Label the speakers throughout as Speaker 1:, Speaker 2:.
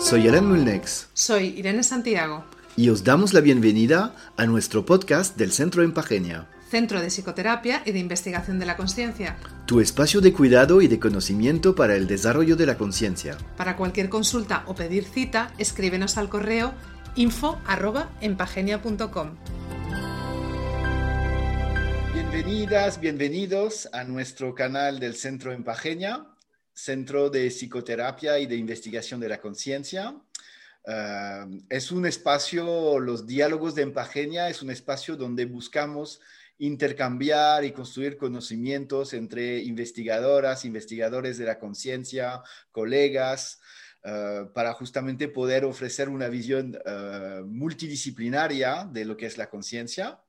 Speaker 1: Soy Alan Mulnex.
Speaker 2: Soy Irene Santiago.
Speaker 1: Y os damos la bienvenida a nuestro podcast del Centro Empagenia.
Speaker 2: Centro de Psicoterapia y de Investigación de la Conciencia.
Speaker 1: Tu espacio de cuidado y de conocimiento para el desarrollo de la conciencia.
Speaker 2: Para cualquier consulta o pedir cita, escríbenos al correo info.empagenia.com.
Speaker 1: Bienvenidas, bienvenidos a nuestro canal del Centro Empagenia, Centro de Psicoterapia y de Investigación de la Conciencia. Es un espacio, los diálogos de Empagenia es un espacio donde buscamos intercambiar y construir conocimientos entre investigadoras, investigadores de la conciencia, colegas, ah, para justamente poder ofrecer una visión ah, multidisciplinaria de lo que es la conciencia.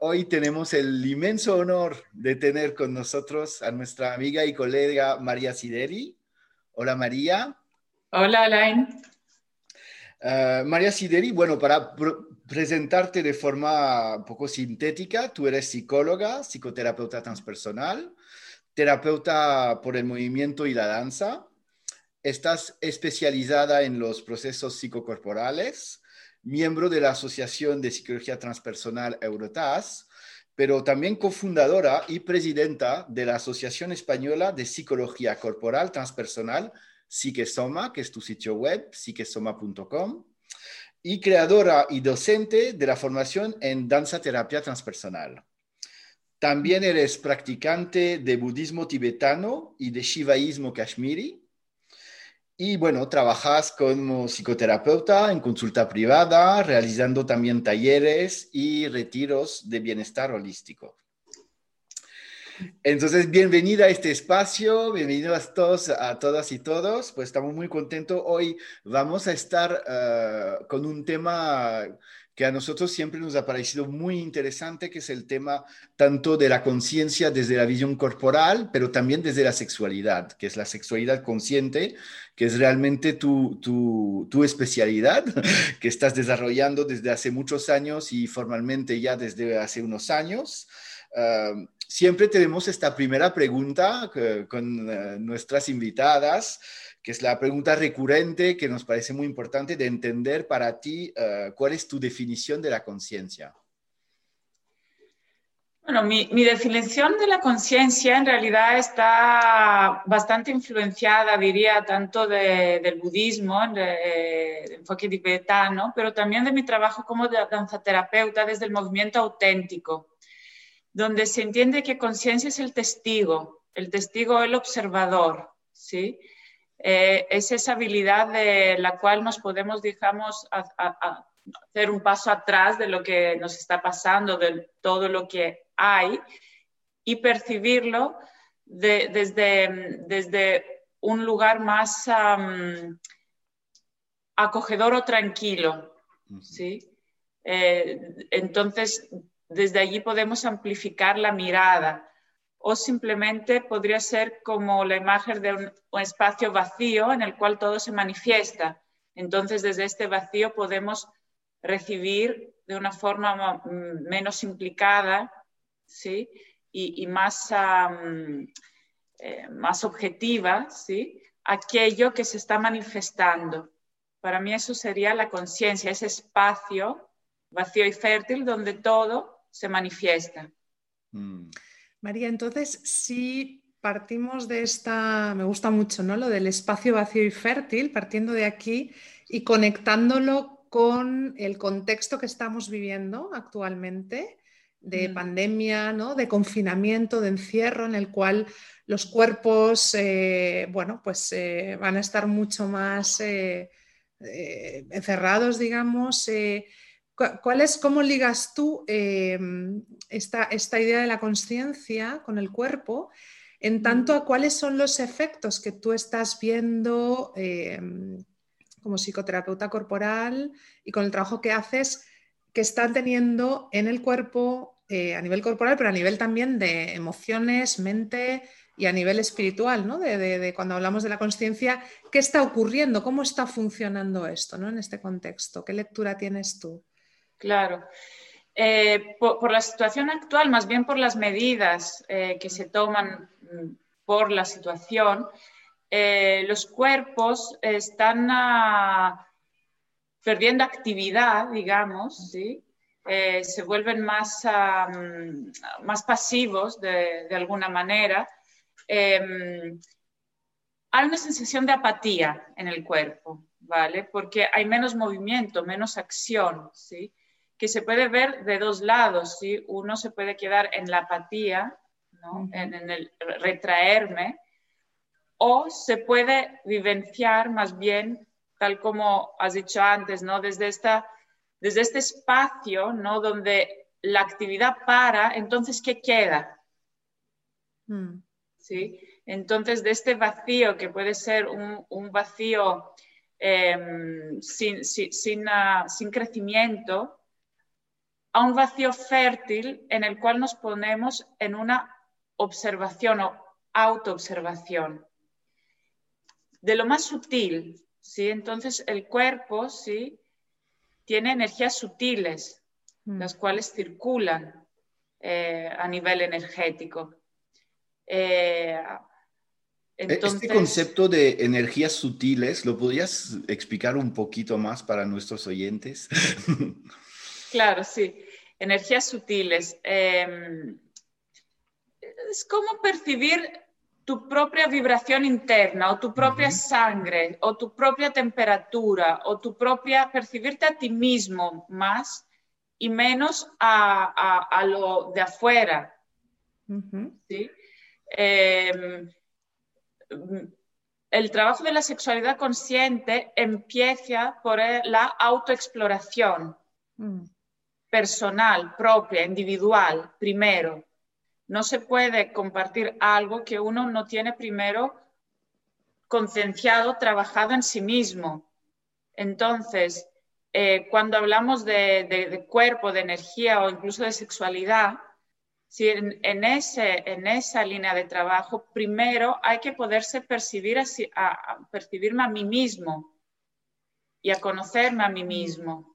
Speaker 1: Hoy tenemos el inmenso honor de tener con nosotros a nuestra amiga y colega María Sideri. Hola María.
Speaker 3: Hola Alain.
Speaker 1: Eh, María Sideri, bueno, para presentarte de forma un poco sintética, tú eres psicóloga, psicoterapeuta transpersonal, terapeuta por el movimiento y la danza, estás especializada en los procesos psicocorporales, miembro de la Asociación de Psicología Transpersonal Eurotas, pero también cofundadora y presidenta de la Asociación Española de Psicología Corporal Transpersonal Psiquesoma, que es tu sitio web, psiquesoma.com, y creadora y docente de la formación en danza terapia transpersonal. También eres practicante de budismo tibetano y de shivaísmo kashmiri. Y bueno, trabajas como psicoterapeuta en consulta privada, realizando también talleres y retiros de bienestar holístico. Entonces, bienvenida a este espacio, bienvenidos todos, a todas y todos. Pues estamos muy contentos. Hoy vamos a estar eh, con un tema que a nosotros siempre nos ha parecido muy interesante, que es el tema tanto de la conciencia desde la visión corporal, pero también desde la sexualidad, que es la sexualidad consciente, que es realmente tu, tu, tu especialidad, que estás desarrollando desde hace muchos años y formalmente ya desde hace unos años. Uh, siempre tenemos esta primera pregunta con eh, nuestras invitadas, que es la pregunta recurrente que nos parece muy importante de entender para ti eh, cuál es tu definición de la conciencia.
Speaker 3: Bueno, mi, definición de la conciencia en realidad está bastante influenciada, diría, tanto del budismo, de, enfoque tibetano, pero también de mi trabajo como danzaterapeuta desde el movimiento auténtico donde se entiende que conciencia es el testigo, el testigo el observador, ¿sí? Eh, es esa habilidad de la cual nos podemos, digamos, hacer un paso atrás de lo que nos está pasando, de todo lo que hay, y percibirlo desde, desde un lugar más acogedor o tranquilo, ¿sí? Eh, entonces, desde allí podemos amplificar la mirada o simplemente podría ser como la imagen de un, espacio vacío en el cual todo se manifiesta. Entonces, desde este vacío podemos recibir de una forma menos implicada ¿sí? y, más, eh, más objetiva ¿sí? aquello que se está manifestando. Para mí eso sería la conciencia, ese espacio vacío y fértil donde todo se manifiesta.
Speaker 2: Mm. María, entonces, si partimos de esta, me gusta mucho, ¿no? Lo del espacio vacío y fértil, partiendo de aquí y conectándolo con el contexto que estamos viviendo actualmente de mm. pandemia, ¿no? de confinamiento, de encierro, en el cual los cuerpos, eh, bueno, pues eh, van a estar mucho más eh, encerrados, digamos. ¿Cuál es, ¿Cómo ligas tú em, esta, idea de la conciencia con el cuerpo en tanto a cuáles son los efectos que tú estás viendo em, como psicoterapeuta corporal y con el trabajo que haces que están teniendo en el cuerpo eh, a nivel corporal, pero a nivel también de emociones, mente y a nivel espiritual, ¿no? De, cuando hablamos de la conciencia, ¿qué está ocurriendo? ¿Cómo está funcionando esto ¿no? en este contexto? ¿Qué lectura tienes tú?
Speaker 3: Claro. Eh, por, la situación actual, más bien por las medidas eh, que se toman mm, por la situación, eh, los cuerpos están ah, perdiendo actividad, digamos, ¿sí? Se vuelven más, más pasivos de, alguna manera. Em, hay una sensación de apatía en el cuerpo, ¿vale? Porque hay menos movimiento, menos acción, ¿sí? Que se puede ver de dos lados, ¿sí? Uno se puede quedar en la apatía, ¿no? en, el retraerme, o se puede vivenciar más bien, tal como has dicho antes, ¿no? Desde, esta, desde este espacio, ¿no? Donde la actividad para, entonces, ¿qué queda? Mm. ¿Sí? Entonces, de este vacío, que puede ser un, vacío em, sin, sin, ah, sin crecimiento, a un vacío fértil en el cual nos ponemos en una observación o autoobservación de lo más sutil, ¿sí? Entonces el cuerpo, ¿sí? Tiene energías sutiles, mm. las cuales circulan eh, a nivel energético.
Speaker 1: Eh, e-, este concepto de energías sutiles, ¿lo podrías explicar un poquito más para nuestros oyentes?
Speaker 3: claro, sí. Energías sutiles. Em, es como percibir tu propia vibración interna o tu propia sangre o tu propia temperatura o tu propia percibirte a ti mismo más y menos a, lo de afuera. Em, el trabajo de la sexualidad consciente empieza por la autoexploración mm. Personal, propia, individual, primero no se puede compartir algo que uno no tiene primero concienciado, trabajado en sí mismo. Entonces, eh, cuando hablamos de, cuerpo, de energía o incluso de sexualidad, si en, ese, en esa línea de trabajo, primero hay que poderse percibir a, percibirme a mí mismo y a conocerme a mí mismo.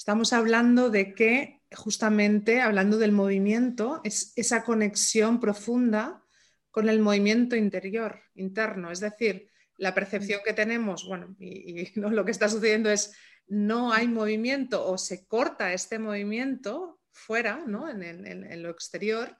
Speaker 2: Estamos hablando de que justamente hablando del movimiento, es esa conexión profunda con el movimiento interior, interno. Es decir, la percepción que tenemos, bueno, y, lo que está sucediendo es no hay movimiento o se corta este movimiento fuera, ¿no? en, lo exterior,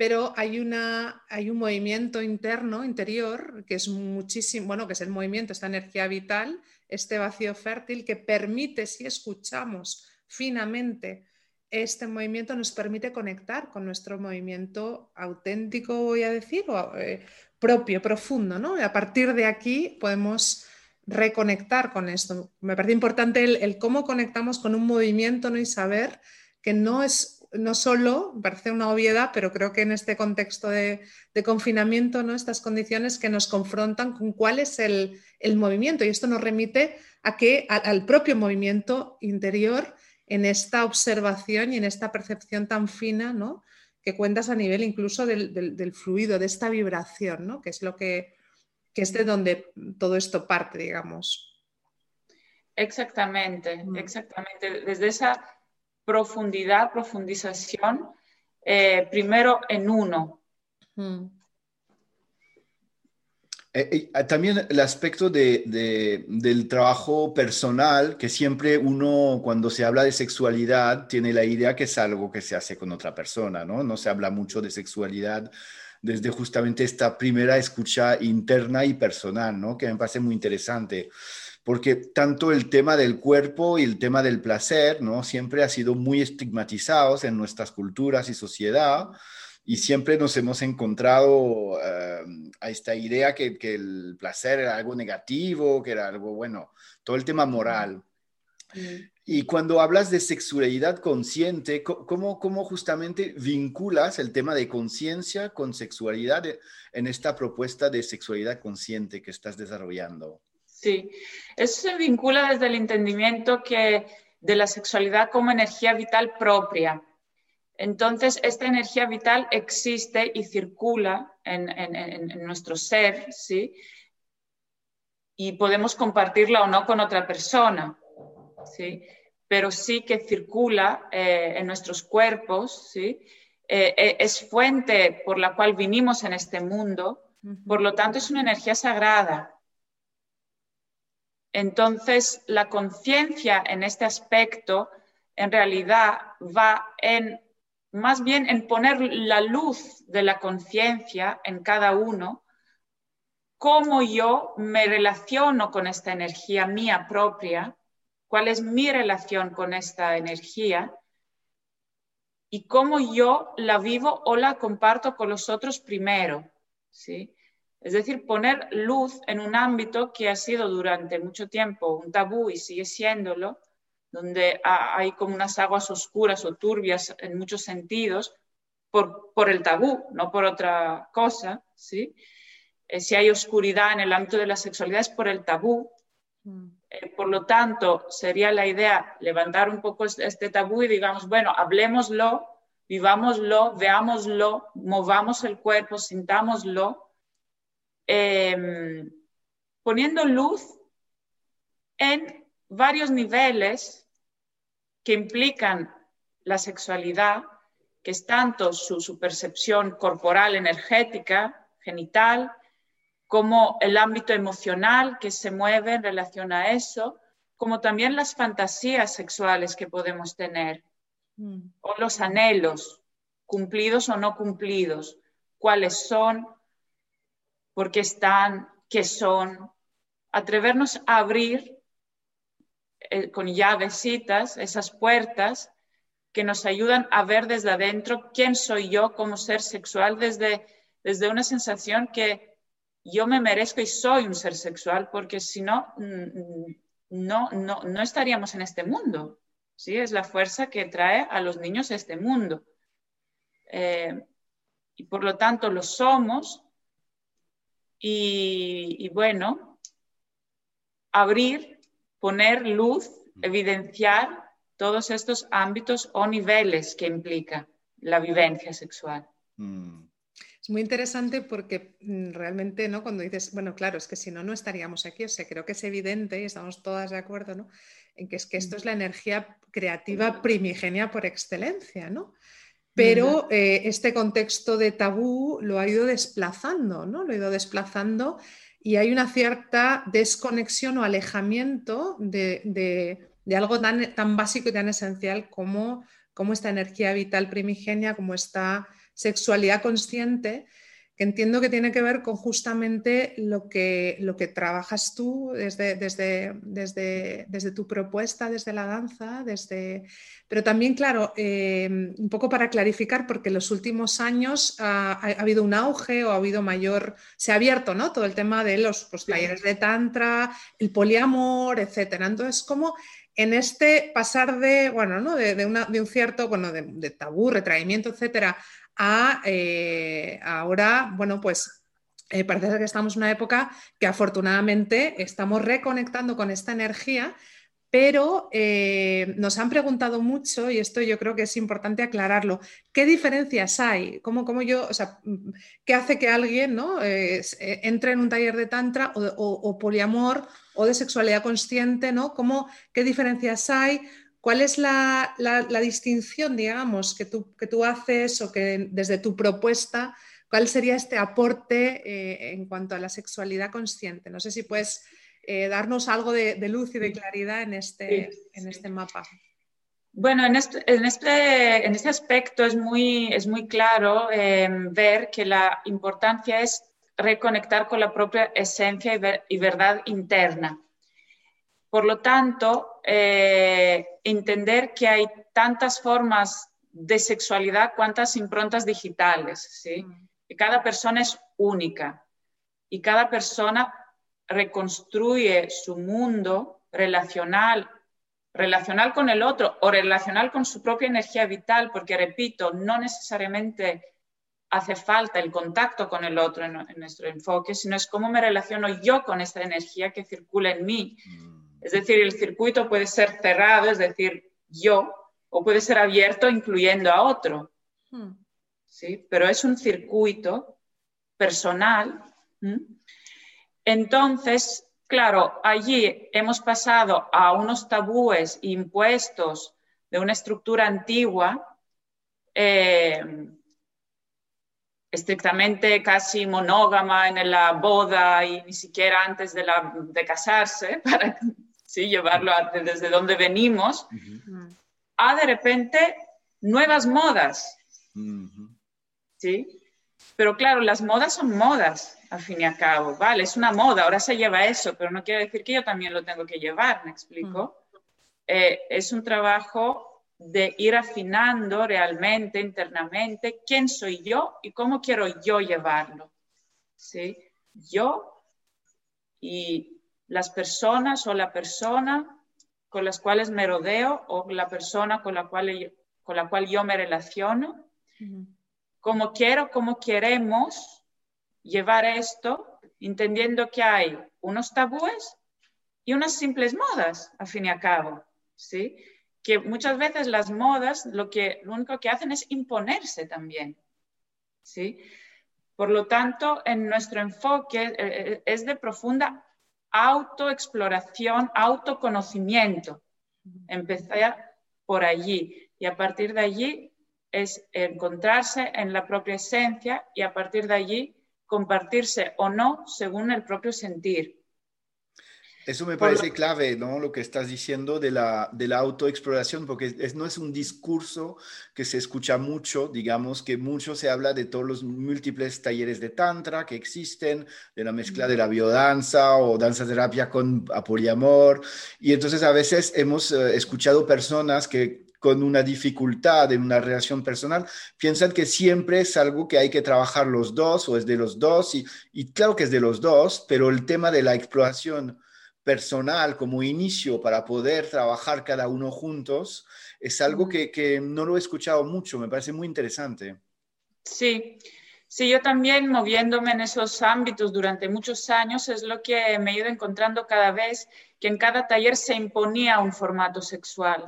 Speaker 2: pero hay, una, hay un movimiento interno, interior, que es muchísimo, bueno, que es el movimiento, esta energía vital, este vacío fértil que permite, si escuchamos finamente este movimiento nos permite conectar con nuestro movimiento auténtico, voy a decir, o, eh, propio, profundo, ¿no? Y a partir de aquí podemos reconectar con esto. Me parece importante el, cómo conectamos con un movimiento ¿no? y saber que no es no solo, parece una obviedad, pero creo que en este contexto de, confinamiento, ¿no? estas condiciones que nos confrontan con cuál es el, movimiento. Y esto nos remite a que al propio movimiento interior en esta observación y en esta percepción tan fina, ¿no? Que cuentas a nivel incluso del, fluido, de esta vibración, ¿no? Que es lo que, es de donde todo esto parte, digamos.
Speaker 3: Exactamente, mm. exactamente. Desde esa profundidad, profundización, eh, primero en uno. Mm.
Speaker 1: Eh, eh, también el aspecto del trabajo personal, que siempre uno cuando se habla de sexualidad tiene la idea que es algo que se hace con otra persona, ¿no? No se habla mucho de sexualidad desde justamente esta primera escucha interna y personal, ¿no? Que me parece muy interesante, porque tanto el tema del cuerpo y el tema del placer, ¿no? Siempre ha sido muy estigmatizados en nuestras culturas y sociedad y siempre nos hemos encontrado eh, a esta idea que, que, el placer era algo negativo, que era algo, bueno, todo el tema moral. Y cuando hablas de sexualidad consciente, ¿cómo, ¿cómo, justamente vinculas el tema de conciencia con sexualidad en esta propuesta de sexualidad consciente que estás desarrollando?
Speaker 3: Sí, eso se vincula desde el entendimiento que de la sexualidad como energía vital propia entonces, esta energía vital existe y circula en, nuestro ser, ¿sí? Y podemos compartirla o no con otra persona, ¿sí? Pero sí que circula eh, en nuestros cuerpos, ¿sí? Eh, eh, es fuente por la cual vinimos en este mundo Por lo tanto, es una energía sagrada. Entonces, la conciencia en este aspecto en realidad va en más bien en poner la luz de la conciencia en cada uno, cómo yo me relaciono con esta energía mía propia, cuál es mi relación con esta energía y cómo yo la vivo o la comparto con los otros primero, ¿sí? Es decir, poner luz en un ámbito que ha sido durante mucho tiempo un tabú y sigue siéndolo, donde hay como unas aguas oscuras o turbias en muchos sentidos por, por el tabú, no por otra cosa, ¿sí? Eh, si hay oscuridad en el ámbito de la sexualidad es por el tabú. Mm. Eh, por lo tanto, sería la idea levantar un poco este tabú y digamos, bueno, hablemoslo, vivámoslo, veámoslo, movamos el cuerpo, sintámoslo Em, poniendo luz en varios niveles que implican la sexualidad, que es tanto su, percepción corporal, energética, genital, como el ámbito emocional que se mueve en relación a eso, como también las fantasías sexuales que podemos tener, mm. o los anhelos, cumplidos o no cumplidos, cuáles son, por qué están, qué son, atrevernos a abrir eh, con llavecitas esas puertas que nos ayudan a ver desde adentro quién soy yo como ser sexual desde, desde una sensación que yo me merezco y soy un ser sexual, porque si no, mm, no, no, no estaríamos en este mundo. ¿sí? Es la fuerza que trae a los niños a este mundo. Eh, y por lo tanto lo somos y, bueno, abrir, poner luz, evidenciar todos estos ámbitos o niveles que implica la vivencia sexual.
Speaker 2: Mm. Es muy interesante porque mm, realmente, ¿no? Cuando dices, bueno, claro, es que si no, no estaríamos aquí. O sea, creo que es evidente y estamos todas de acuerdo, ¿no? En que es que esto es la energía creativa primigenia por excelencia, ¿no? Pero eh, este contexto de tabú lo ha ido desplazando, ¿no? Lo ha ido desplazando y hay una cierta desconexión o alejamiento de, algo tan, tan, básico y tan esencial como, como esta energía vital primigenia, como esta sexualidad consciente que entiendo que tiene que ver con justamente lo que, lo que trabajas tú desde, desde, desde, desde tu propuesta, desde la danza, desde... pero también, claro, eh, un poco para clarificar, porque en los últimos años ha, habido un auge o ha habido mayor, se ha abierto ¿no? todo el tema de los pues, talleres de tantra, el poliamor, etcétera. Entonces, ¿cómo en este pasar de, bueno, ¿no? de, una, de un cierto, bueno, de, de tabú, retraimiento, etcétera, eh, ahora, bueno, pues eh, parece que estamos en una época que afortunadamente estamos reconectando con esta energía, pero eh, nos han preguntado mucho, y esto yo creo que es importante aclararlo, ¿qué diferencias hay? ¿Cómo, yo, o sea, ¿Qué hace que alguien ¿no? entre en un taller de tantra o, poliamor o de sexualidad consciente? ¿no? ¿Cómo, ¿Qué diferencias hay? ¿Cuál es la, distinción, digamos, que tú, que tú, haces o que desde tu propuesta, cuál sería este aporte eh, en cuanto a la sexualidad consciente? No sé si puedes eh, darnos algo de, luz y de claridad en este, en este mapa.
Speaker 3: Bueno, en este, en este, en este aspecto es muy, es muy claro em, ver que la importancia es reconectar con la propia esencia y verdad interna. Por lo tanto, eh, entender que hay tantas formas de sexualidad, cuantas improntas digitales, ¿sí? Que cada persona es única y cada persona reconstruye su mundo relacional, relacional con el otro o relacional con su propia energía vital, porque repito, no necesariamente hace falta el contacto con el otro en, nuestro enfoque, sino es cómo me relaciono yo con esta energía que circula en mí. Mm. Es decir, el circuito puede ser cerrado, es decir, yo, o puede ser abierto incluyendo a otro. Hmm. ¿sí? Pero es un circuito personal. Entonces, claro, allí hemos pasado a unos tabúes impuestos de una estructura antigua. Eh, estrictamente casi monógama en la boda y ni siquiera antes de, la, de casarse, para ¿sí? llevarlo desde donde venimos, a de repente nuevas modas. ¿sí? Pero claro, las modas son modas, al fin y al cabo, ¿vale? Es una moda, ahora se lleva eso, pero no quiere decir que yo también lo tengo que llevar, ¿me explico? Eh, es un trabajo de ir afinando realmente, internamente, quién soy yo y cómo quiero yo llevarlo, ¿sí? Yo y las personas o la persona con las cuales me rodeo o la persona con la cual, con la cual yo me relaciono, como quiero, como queremos llevar esto, entendiendo que hay unos tabúes y unas simples modas, al fin y al cabo, ¿sí? Que muchas veces las modas lo, que, lo único que hacen es imponerse también, ¿sí? Por lo tanto, en nuestro enfoque eh, eh, es de profunda autoexploración, autoconocimiento. Empezar por allí y a partir de allí es encontrarse en la propia esencia y a partir de allí compartirse o no según el propio sentir.
Speaker 1: Eso me parece clave, ¿no? Lo que estás diciendo de la, de la autoexploración, porque no es un discurso que se escucha mucho, digamos que mucho se habla de todos los múltiples talleres de tantra que existen, de la mezcla de la biodanza o danza terapia con poliamor, y entonces a veces hemos eh, escuchado personas que con una dificultad en una relación personal, piensan que siempre es algo que hay que trabajar los dos o es de los dos, y, y claro que es de los dos, pero el tema de la exploración personal como inicio para poder trabajar cada uno juntos es algo que, que no lo he escuchado mucho, me parece muy interesante.
Speaker 3: Sí, Sí, yo también moviéndome en esos ámbitos durante muchos años es lo que me he ido encontrando cada vez que en cada taller se imponía un formato sexual,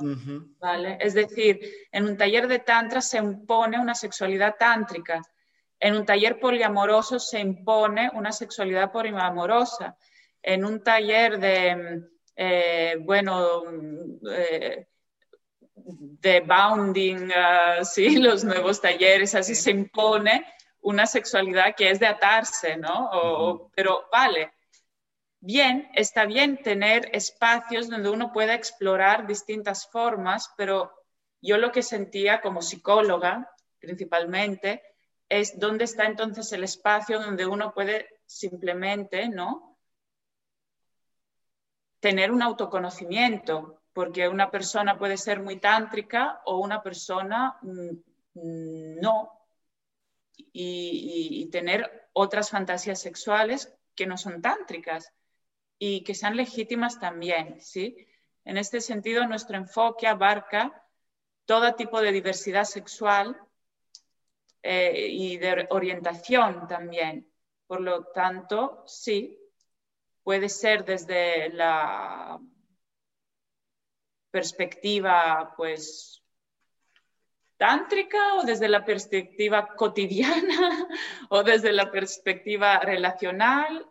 Speaker 3: ¿vale? Es decir, en un taller de tantra se impone una sexualidad tántrica, en un taller poliamoroso se impone una sexualidad poliamorosa, en un taller de, eh, bueno, eh, de bounding, uh, sí, los nuevos talleres, así se impone una sexualidad que es de atarse, ¿no? Pero vale, bien, está bien tener espacios donde uno pueda explorar distintas formas, pero yo lo que sentía como psicóloga principalmente es dónde está entonces el espacio donde uno puede simplemente, ¿no? Tener un autoconocimiento, porque una persona puede ser muy tántrica o una persona mm, no, y, tener otras fantasías sexuales que no son tántricas y que sean legítimas también, ¿sí? En este sentido, nuestro enfoque abarca todo tipo de diversidad sexual eh, y de orientación también. Por lo tanto, sí, puede ser desde la perspectiva, pues, tántrica o desde la perspectiva cotidiana o desde la perspectiva relacional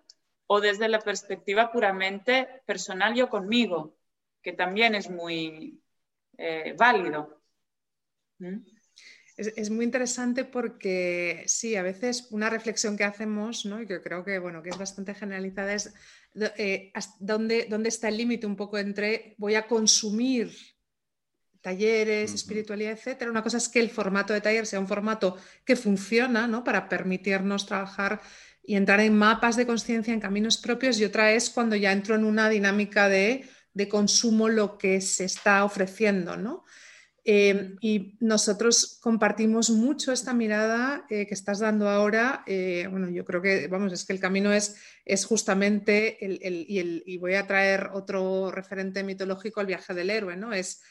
Speaker 3: o desde la perspectiva puramente personal yo conmigo, que también es muy eh, válido.
Speaker 2: ¿Mm? Es, muy interesante porque sí, a veces una reflexión que hacemos, ¿no? y que creo que, bueno, que es bastante generalizada, es eh, dónde, dónde está el límite un poco entre voy a consumir talleres, espiritualidad, etcétera. Una cosa es que el formato de taller sea un formato que funciona ¿no? para permitirnos trabajar y entrar en mapas de conciencia, en caminos propios, y otra es cuando ya entro en una dinámica de, consumo lo que se está ofreciendo. ¿no? Eh, y nosotros compartimos mucho esta mirada eh, que estás dando ahora. Eh, bueno, yo creo que, vamos, es que el camino es, es justamente, el, y, el, y, voy a traer otro referente mitológico, el viaje del héroe, ¿no? Es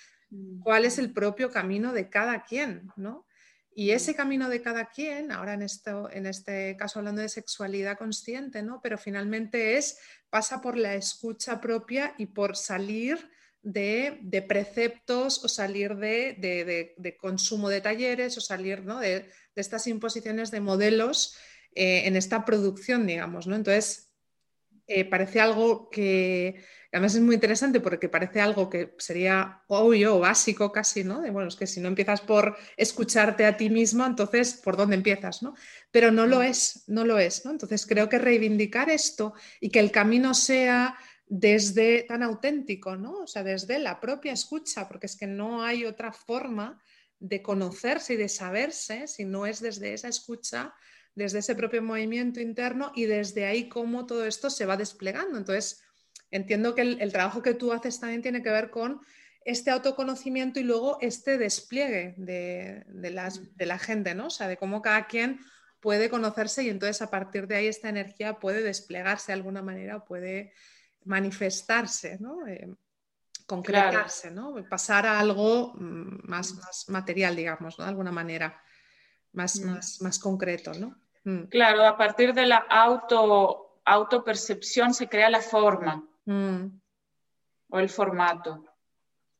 Speaker 2: cuál es el propio camino de cada quien, ¿no? Y ese camino de cada quien, ahora en, esto, en este caso hablando de sexualidad consciente, ¿no? Pero finalmente es, pasa por la escucha propia y por salir de, preceptos o salir de, consumo de talleres o salir ¿no? de, estas imposiciones de modelos eh, en esta producción, digamos, ¿no? Entonces, eh, parece algo que además es muy interesante porque parece algo que sería obvio o básico casi, ¿no? De, bueno, es que si no empiezas por escucharte a ti mismo, entonces, ¿por dónde empiezas, no? Pero no lo es, no lo es, ¿no? Entonces creo que reivindicar esto y que el camino sea desde tan auténtico, ¿no? O sea, desde la propia escucha, porque es que no hay otra forma de conocerse y de saberse si no es desde esa escucha desde ese propio movimiento interno y desde ahí cómo todo esto se va desplegando. Entonces, entiendo que el, trabajo que tú haces también tiene que ver con este autoconocimiento y luego este despliegue de, la gente, ¿no? O sea, de cómo cada quien puede conocerse y entonces a partir de ahí esta energía puede desplegarse de alguna manera, puede manifestarse, ¿no? Eh, concretarse, ¿no? Pasar a algo mm, más, más material, digamos, ¿no? De alguna manera más, mm. más, más concreto, ¿no?
Speaker 3: Mm. Claro, a partir de la auto, autopercepción se crea la forma mm. o el formato.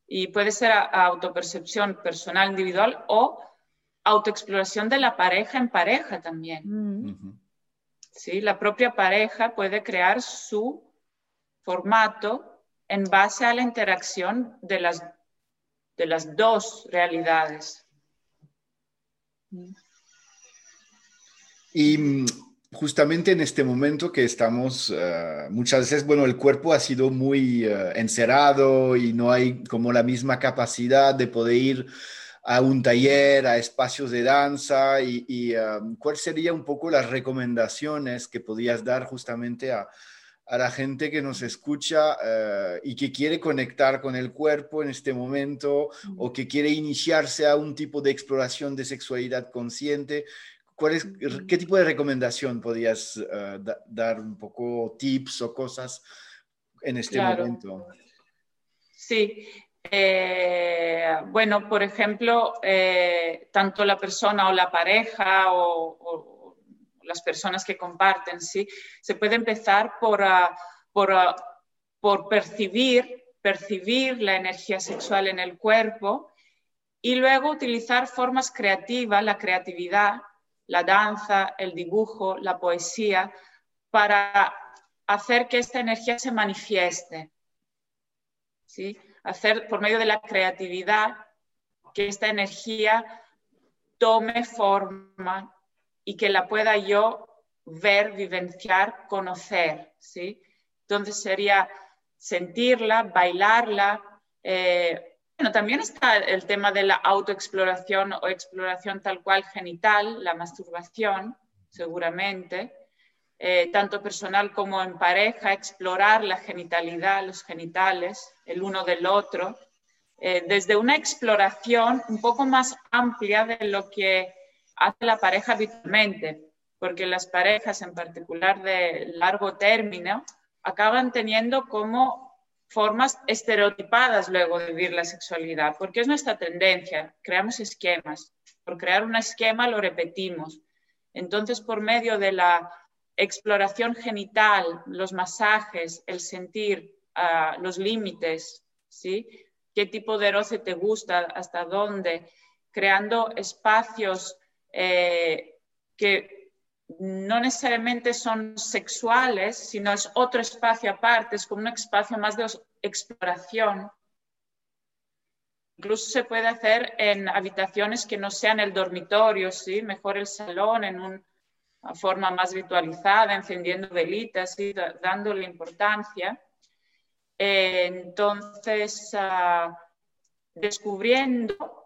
Speaker 3: Y puede ser autopercepción personal, individual o autoexploración de la pareja en pareja también. ¿Sí? La propia pareja puede crear su formato en base a la interacción de las, de las dos realidades.
Speaker 1: Y justamente en este momento que estamos, eh, muchas veces, bueno, el cuerpo ha sido muy eh, encerrado y no hay como la misma capacidad de poder ir a un taller, a espacios de danza y, y cuáles serían un poco las recomendaciones que podrías dar justamente a, a la gente que nos escucha eh, y que quiere conectar con el cuerpo en este momento o que quiere iniciarse a un tipo de exploración de sexualidad consciente. ¿Qué tipo de recomendación podrías eh, dar un poco tips o cosas en este momento?
Speaker 3: Sí. Eh, bueno, por ejemplo, eh, tanto la persona o la pareja o, las personas que comparten, ¿sí? Se puede empezar por, ah, por, ah, por percibir, percibir la energía sexual en el cuerpo y luego utilizar formas creativas, la creatividad, la danza, el dibujo, la poesía, para hacer que esta energía se manifieste. ¿sí? Hacer por medio de la creatividad que esta energía tome forma y que la pueda yo ver, vivenciar, conocer. ¿sí? Entonces sería sentirla, bailarla, eh, bueno, también está el tema de la autoexploración o exploración tal cual genital, la masturbación, seguramente, eh, tanto personal como en pareja, explorar la genitalidad, los genitales, el uno del otro, eh, desde una exploración un poco más amplia de lo que hace la pareja habitualmente, porque las parejas, en particular de largo término, acaban teniendo como formas estereotipadas luego de vivir la sexualidad, porque es nuestra tendencia, creamos esquemas, por crear un esquema lo repetimos. Entonces, por medio de la exploración genital, los masajes, el sentir, ah, los límites, ¿sí? ¿Qué tipo de roce te gusta? ¿Hasta dónde? Creando espacios eh, que no necesariamente son sexuales, sino es otro espacio aparte, es como un espacio más de exploración. Incluso se puede hacer en habitaciones que no sean el dormitorio, ¿sí? mejor el salón en una forma más ritualizada, encendiendo velitas, y dándole importancia. entonces, ah, descubriendo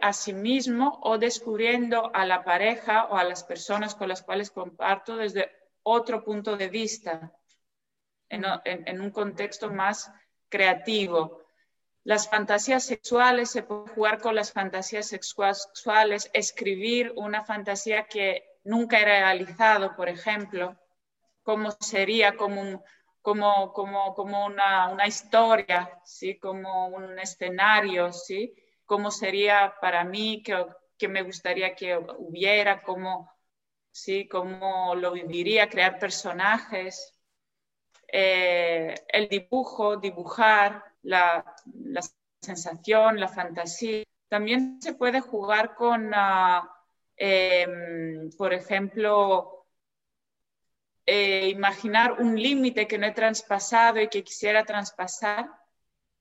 Speaker 3: a sí mismo o descubriendo a la pareja o a las personas con las cuales comparto desde otro punto de vista, en, un contexto más creativo. Las fantasías sexuales, se puede jugar con las fantasías sexuales, escribir una fantasía que nunca he realizado, por ejemplo, cómo sería como, como, como, como una, una, historia, ¿sí? como un escenario, ¿sí? Cómo sería para mí, qué, me gustaría que hubiera, cómo, ¿sí? cómo lo viviría, crear personajes, eh, el dibujo, dibujar, la, sensación, la fantasía. También se puede jugar con, ah, em, por ejemplo, eh, imaginar un límite que no he traspasado y que quisiera traspasar.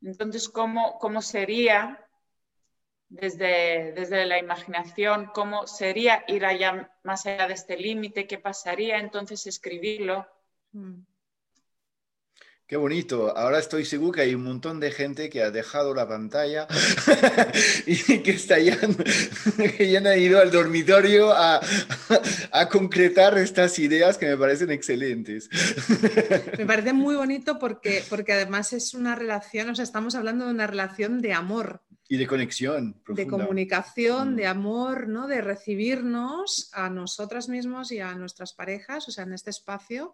Speaker 3: Entonces, ¿cómo, cómo sería desde, desde la imaginación, cómo sería ir allá más allá de este límite, qué pasaría, entonces escribirlo. Mm.
Speaker 1: Qué bonito. Ahora estoy seguro que hay un montón de gente que ha dejado la pantalla y que está ya, que ya han ido al dormitorio a, a, concretar estas ideas que me parecen excelentes.
Speaker 2: Me parece muy bonito porque, porque además es una relación, o sea, estamos hablando de una relación de amor.
Speaker 1: Y de conexión.
Speaker 2: De comunicación, de mm. amor, ¿no? De recibirnos a nosotras mismos y a nuestras parejas, o sea, en este espacio.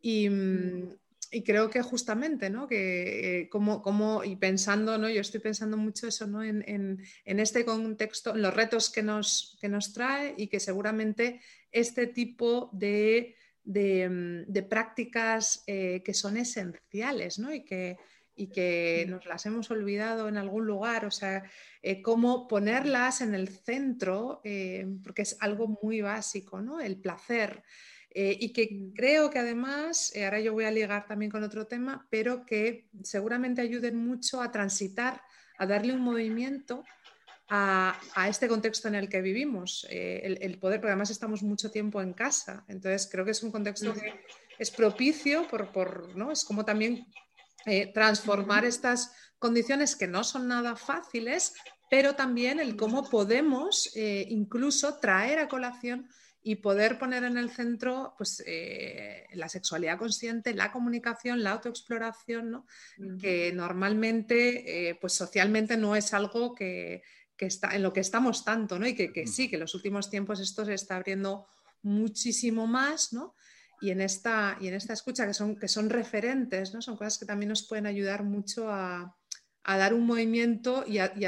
Speaker 2: Y, mm, y creo que justamente, ¿no? Que eh, como, como, y pensando, ¿no? Yo estoy pensando mucho eso, ¿no? En, en, en, este contexto, en los retos que nos, que nos trae y que seguramente este tipo de, de, mm, de prácticas eh, que son esenciales, ¿no? Y que, y que nos las hemos olvidado en algún lugar, o sea, eh, cómo ponerlas en el centro, porque es algo muy básico, ¿no? El placer. Eh, y que creo que además, eh, ahora yo voy a ligar también con otro tema, pero que seguramente ayuden mucho a transitar, a darle un movimiento a, este contexto en el que vivimos, eh, el, poder, porque además estamos mucho tiempo en casa, entonces creo que es un contexto que es propicio por, por ¿no? Es como también transformar estas condiciones que no son nada fáciles, pero también el cómo podemos incluso traer a colación y poder poner en el centro pues, eh, la sexualidad consciente, la comunicación, la autoexploración, ¿no? que normalmente eh, pues socialmente no es algo que, está, en lo que estamos tanto, ¿no? y que, sí, que en los últimos tiempos esto se está abriendo muchísimo más, ¿no? Y en esta, y en esta escucha que son, que son referentes, ¿no? son cosas que también nos pueden ayudar mucho a, dar un movimiento y a, y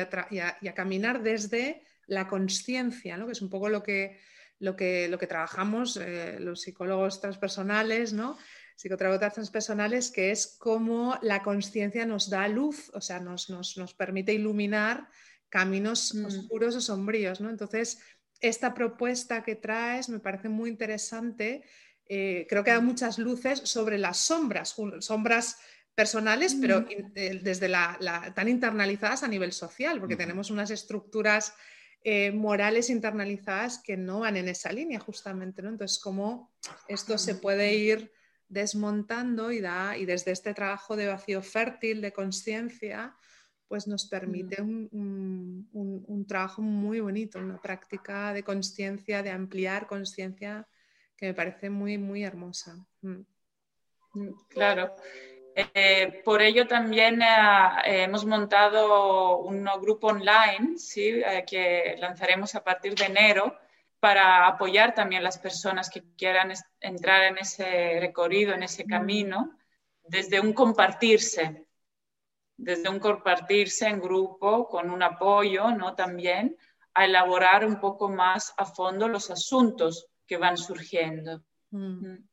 Speaker 2: a caminar desde la conciencia, ¿no? que es un poco lo que lo que, lo que trabajamos eh, los psicólogos transpersonales, ¿no? psicoterapeutas transpersonales, que es cómo la conciencia nos da luz, o sea, nos, nos, nos permite iluminar caminos mm. oscuros o sombríos. ¿no? Entonces, esta propuesta que traes me parece muy interesante. Eh, creo que da muchas luces sobre las sombras, sombras personales, pero mm. eh, desde la, tan internalizadas a nivel social, porque tenemos unas estructuras eh, morales internalizadas que no van en esa línea justamente, ¿no? Entonces, cómo esto se puede ir desmontando y, da, y desde este trabajo de vacío fértil, de conciencia, pues nos permite un, un, trabajo muy bonito, una práctica de conciencia, de ampliar conciencia que me parece muy, muy hermosa. Mm.
Speaker 3: Mm, claro. Eh, por ello también eh, hemos montado un grupo online ¿sí? Eh, que lanzaremos a partir de enero para apoyar también a las personas que quieran entrar en ese recorrido, en ese camino, desde un compartirse, desde un compartirse en grupo con un apoyo ¿no? también a elaborar un poco más a fondo los asuntos que van surgiendo. Mm. Mm.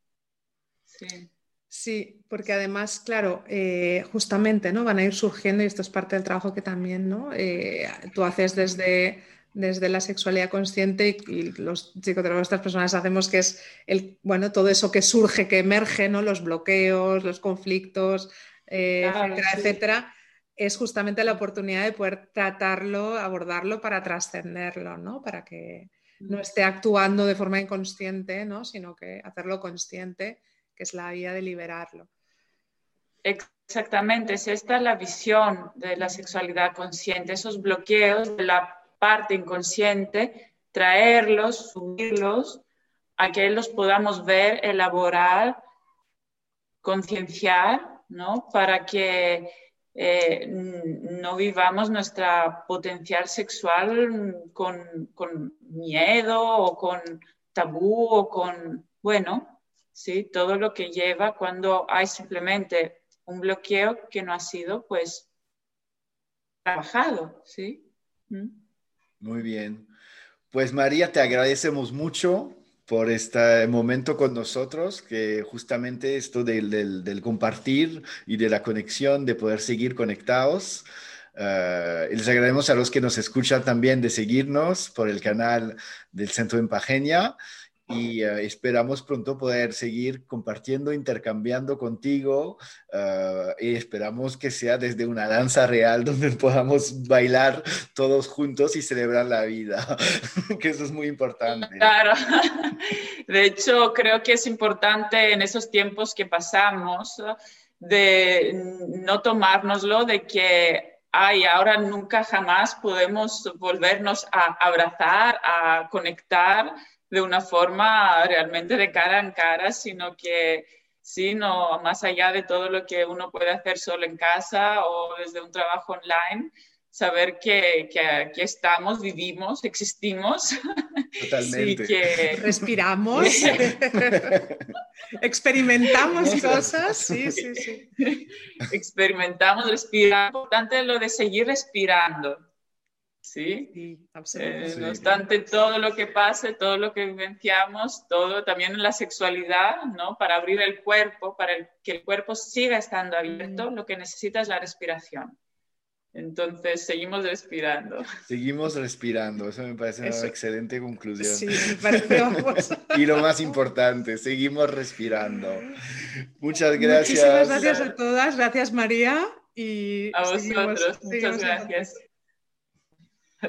Speaker 2: Sí. Sí, porque además, claro, eh, justamente, ¿no? Van a ir surgiendo, y esto es parte del trabajo que también, ¿no? Eh, tú haces desde, desde la sexualidad consciente y, los psicoterapeutas personales hacemos que es el, bueno, todo eso que surge, que emerge, ¿no? Los bloqueos, los conflictos, eh, etcétera, etcétera, es justamente la oportunidad de poder tratarlo, abordarlo para trascenderlo, ¿no? Para que no mm. esté actuando de forma inconsciente, ¿no? Sino que hacerlo consciente que es la vía de liberarlo.
Speaker 3: Exactamente, es esta la visión de la sexualidad consciente, esos bloqueos de la parte inconsciente, traerlos, subirlos, a que los podamos ver, elaborar, concienciar, ¿no? Para que eh, no vivamos nuestra potencial sexual con, con, miedo o con tabú o con, bueno, ¿sí? Todo lo que lleva cuando hay simplemente un bloqueo que no ha sido, pues, trabajado, ¿sí? ¿Mm?
Speaker 1: Muy bien. Pues María, te agradecemos mucho por este momento con nosotros, que justamente esto del, compartir y de la conexión, de poder seguir conectados. Uh, les agradecemos a los que nos escuchan también de seguirnos por el canal del Centro Empageña y eh, esperamos pronto poder seguir compartiendo, intercambiando contigo eh, y esperamos que sea desde una danza real donde podamos bailar todos juntos y celebrar la vida, que eso es muy importante.
Speaker 3: Claro, de hecho creo que es importante en esos tiempos que pasamos de no tomárnoslo de que ay, ahora nunca jamás podemos volvernos a abrazar, a conectar de una forma realmente de cara en cara, sino que sí, no, más allá de todo lo que uno puede hacer solo en casa o desde un trabajo online, saber que, que aquí estamos, vivimos, existimos.
Speaker 1: Totalmente.
Speaker 2: que... Respiramos, experimentamos cosas, sí, sí, sí.
Speaker 3: Experimentamos, respiramos. Importante lo de seguir respirando. ¿sí?
Speaker 2: Eh,
Speaker 3: no obstante todo lo que pase, todo lo que vivenciamos, todo también en la sexualidad, ¿no? Para abrir el cuerpo, para que el cuerpo siga estando abierto, mm. lo que necesita es la respiración. Entonces, seguimos respirando.
Speaker 1: Seguimos respirando, eso me parece una excelente conclusión.
Speaker 2: Sí, me parece
Speaker 1: Y lo más importante, seguimos respirando. Muchas gracias.
Speaker 2: Muchísimas gracias a todas, gracias María. Y
Speaker 3: a vosotros, muchas gracias.